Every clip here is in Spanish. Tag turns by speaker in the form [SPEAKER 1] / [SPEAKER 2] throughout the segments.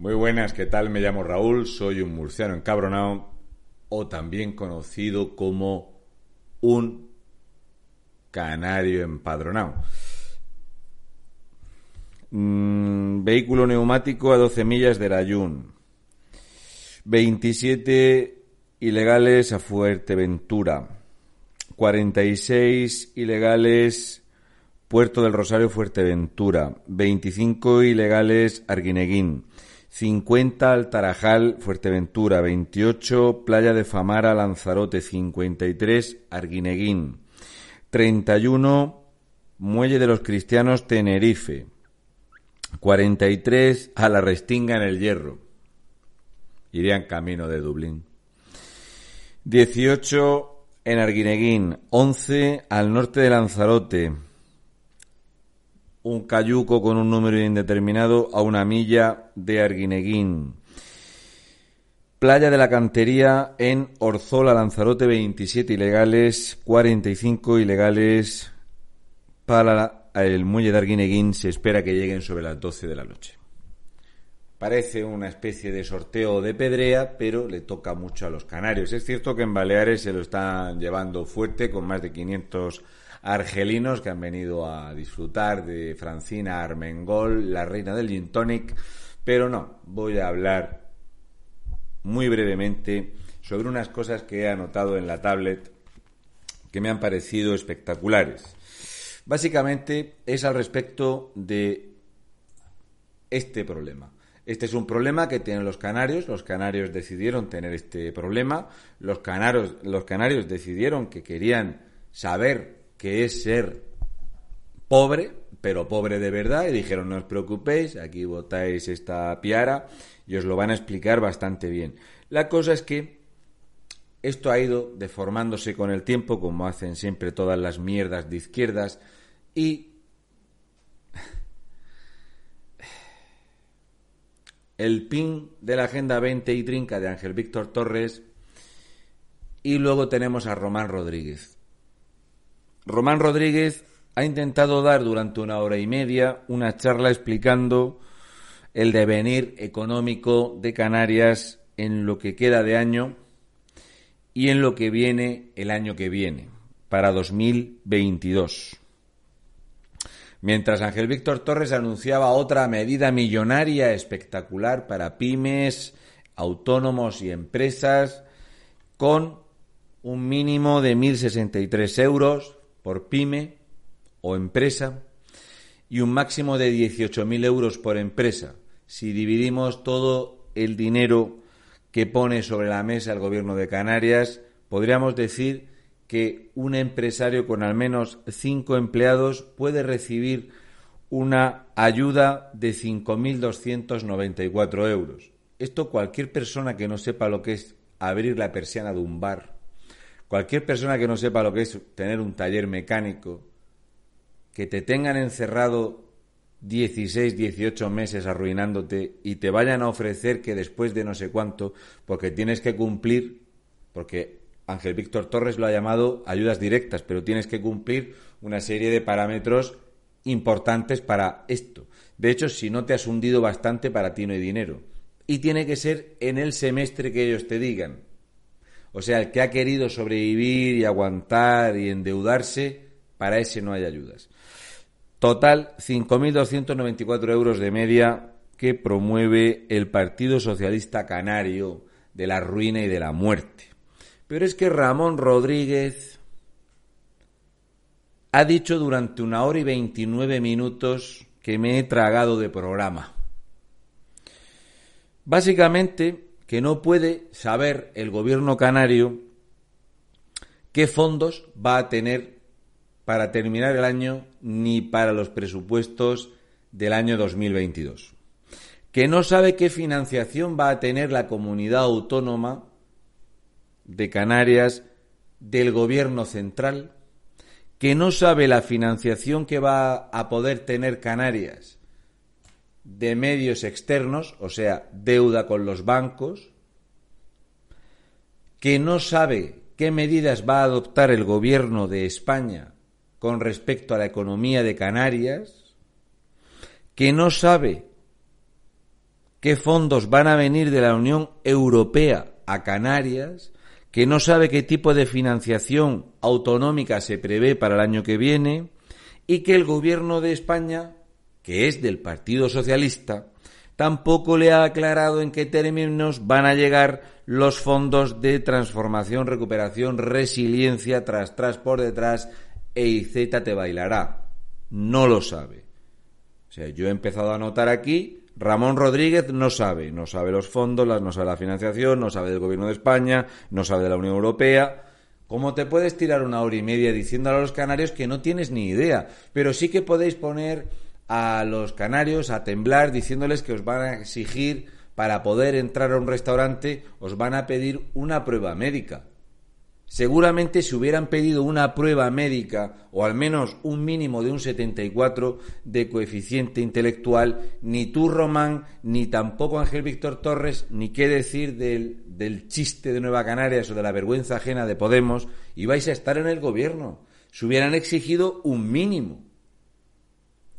[SPEAKER 1] Muy buenas, ¿qué tal? Me llamo Raúl, soy un murciano encabronado o también conocido como un canario empadronado. Mm, vehículo neumático a 12 millas de Rayún. 27 ilegales a Fuerteventura. 46 ilegales Puerto del Rosario Fuerteventura. 25 ilegales Arguineguín. 50 Altarajal, Fuerteventura, 28 Playa de Famara, Lanzarote, 53 Arguineguín, 31 Muelle de los Cristianos, Tenerife, 43 a la Restinga en el Hierro, irían camino de Dublín, 18 en Arguineguín, 11 al norte de Lanzarote, un cayuco con un número indeterminado a una milla de Arguineguín. Playa de la Cantería en Orzola, Lanzarote, 27 ilegales, 45 ilegales para el muelle de Arguineguín. Se espera que lleguen sobre las 12 de la noche. Parece una especie de sorteo de pedrea, pero le toca mucho a los canarios. Es cierto que en Baleares se lo están llevando fuerte, con más de 500 argelinos que han venido a disfrutar de Francina Armengol, la reina del gin tonic, pero no, voy a hablar muy brevemente sobre unas cosas que he anotado en la tablet que me han parecido espectaculares. Básicamente es al respecto de este problema. Este es un problema que tienen los canarios. Los canarios decidieron tener este problema. Los los canarios decidieron que querían saber que es ser pobre, pero pobre de verdad, y dijeron, no os preocupéis, aquí votáis esta piara y os lo van a explicar bastante bien. La cosa es que esto ha ido deformándose con el tiempo, como hacen siempre todas las mierdas de izquierdas, y el pin de la Agenda 20 y Trinca de Ángel Víctor Torres, y luego tenemos a Román Rodríguez. Román Rodríguez ha intentado dar durante una hora y media una charla explicando el devenir económico de Canarias en lo que queda de año y en lo que viene el año que viene, para 2022. Mientras Ángel Víctor Torres anunciaba otra medida millonaria espectacular para pymes, autónomos y empresas con un mínimo de 1.063 euros por pyme o empresa y un máximo de 18.000 euros por empresa. Si dividimos todo el dinero que pone sobre la mesa el gobierno de Canarias, podríamos decir que un empresario con al menos cinco empleados puede recibir una ayuda de 5.294 euros. Esto cualquier persona que no sepa lo que es abrir la persiana de un bar Cualquier persona que no sepa lo que es tener un taller mecánico, que te tengan encerrado 16, 18 meses arruinándote y te vayan a ofrecer que después de no sé cuánto, porque tienes que cumplir, porque Ángel Víctor Torres lo ha llamado ayudas directas, pero tienes que cumplir una serie de parámetros importantes para esto. De hecho, si no te has hundido bastante, para ti no hay dinero. Y tiene que ser en el semestre que ellos te digan. O sea, el que ha querido sobrevivir y aguantar y endeudarse, para ese no hay ayudas. Total, 5.294 euros de media que promueve el Partido Socialista Canario de la ruina y de la muerte. Pero es que Ramón Rodríguez ha dicho durante una hora y 29 minutos que me he tragado de programa. Básicamente, que no puede saber el gobierno canario qué fondos va a tener para terminar el año ni para los presupuestos del año 2022. Que no sabe qué financiación va a tener la comunidad autónoma de Canarias del gobierno central, que no sabe la financiación que va a poder tener Canarias de medios externos, o sea, deuda con los bancos, que no sabe qué medidas va a adoptar el gobierno de España con respecto a la economía de Canarias, que no sabe qué fondos van a venir de la Unión Europea a Canarias, que no sabe qué tipo de financiación autonómica se prevé para el año que viene y que el gobierno de España, que es del Partido Socialista, tampoco le ha aclarado en qué términos van a llegar los fondos de transformación, recuperación, resiliencia, tras, tras, por detrás, e IZ te bailará. No lo sabe. O sea, yo he empezado a notar aquí Ramón Rodríguez no sabe, no sabe los fondos, no sabe la financiación, no sabe del gobierno de España, no sabe de la Unión Europea. ¿Cómo te puedes tirar una hora y media diciéndole a los canarios que no tienes ni idea? Pero sí que podéis poner a los canarios a temblar diciéndoles que os van a exigir para poder entrar a un restaurante, os van a pedir una prueba médica. Seguramente si hubieran pedido una prueba médica o al menos un mínimo de un 74 de coeficiente intelectual, ni tú, Román, ni tampoco Ángel Víctor Torres, ni qué decir del, del chiste de Nueva Canarias o de la vergüenza ajena de Podemos, ibais a estar en el gobierno. Se hubieran exigido un mínimo.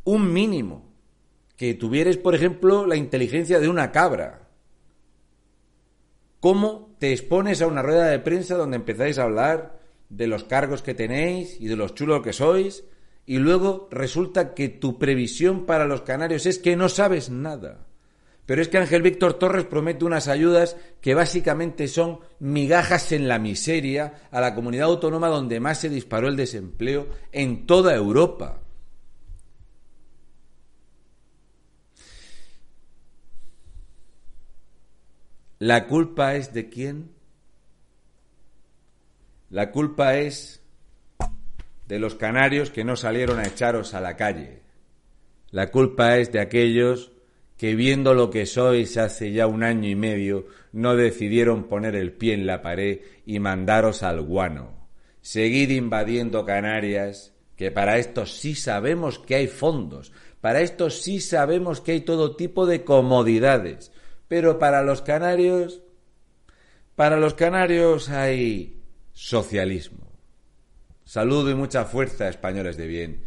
[SPEAKER 1] Un mínimo. Que tuvierais, por ejemplo, la inteligencia de una cabra. ¿Cómo te expones a una rueda de prensa donde empezáis a hablar de los cargos que tenéis y de los chulos que sois y luego resulta que tu previsión para los canarios es que no sabes nada? Pero es que Ángel Víctor Torres promete unas ayudas que básicamente son migajas en la miseria a la comunidad autónoma donde más se disparó el desempleo en toda Europa. ¿La culpa es de quién? La culpa es de los canarios que no salieron a echaros a la calle. La culpa es de aquellos que viendo lo que sois hace ya un año y medio no decidieron poner el pie en la pared y mandaros al guano. Seguid invadiendo Canarias, que para esto sí sabemos que hay fondos, para esto sí sabemos que hay todo tipo de comodidades, pero para los canarios, para los canarios hay socialismo. Saludo y mucha fuerza, españoles de bien,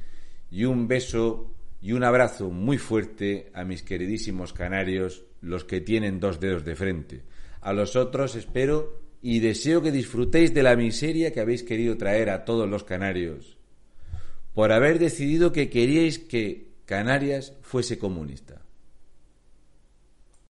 [SPEAKER 1] y un beso y un abrazo muy fuerte a mis queridísimos canarios, los que tienen dos dedos de frente. A los otros espero y deseo que disfrutéis de la miseria que habéis querido traer a todos los canarios, por haber decidido que queríais que Canarias fuese comunista.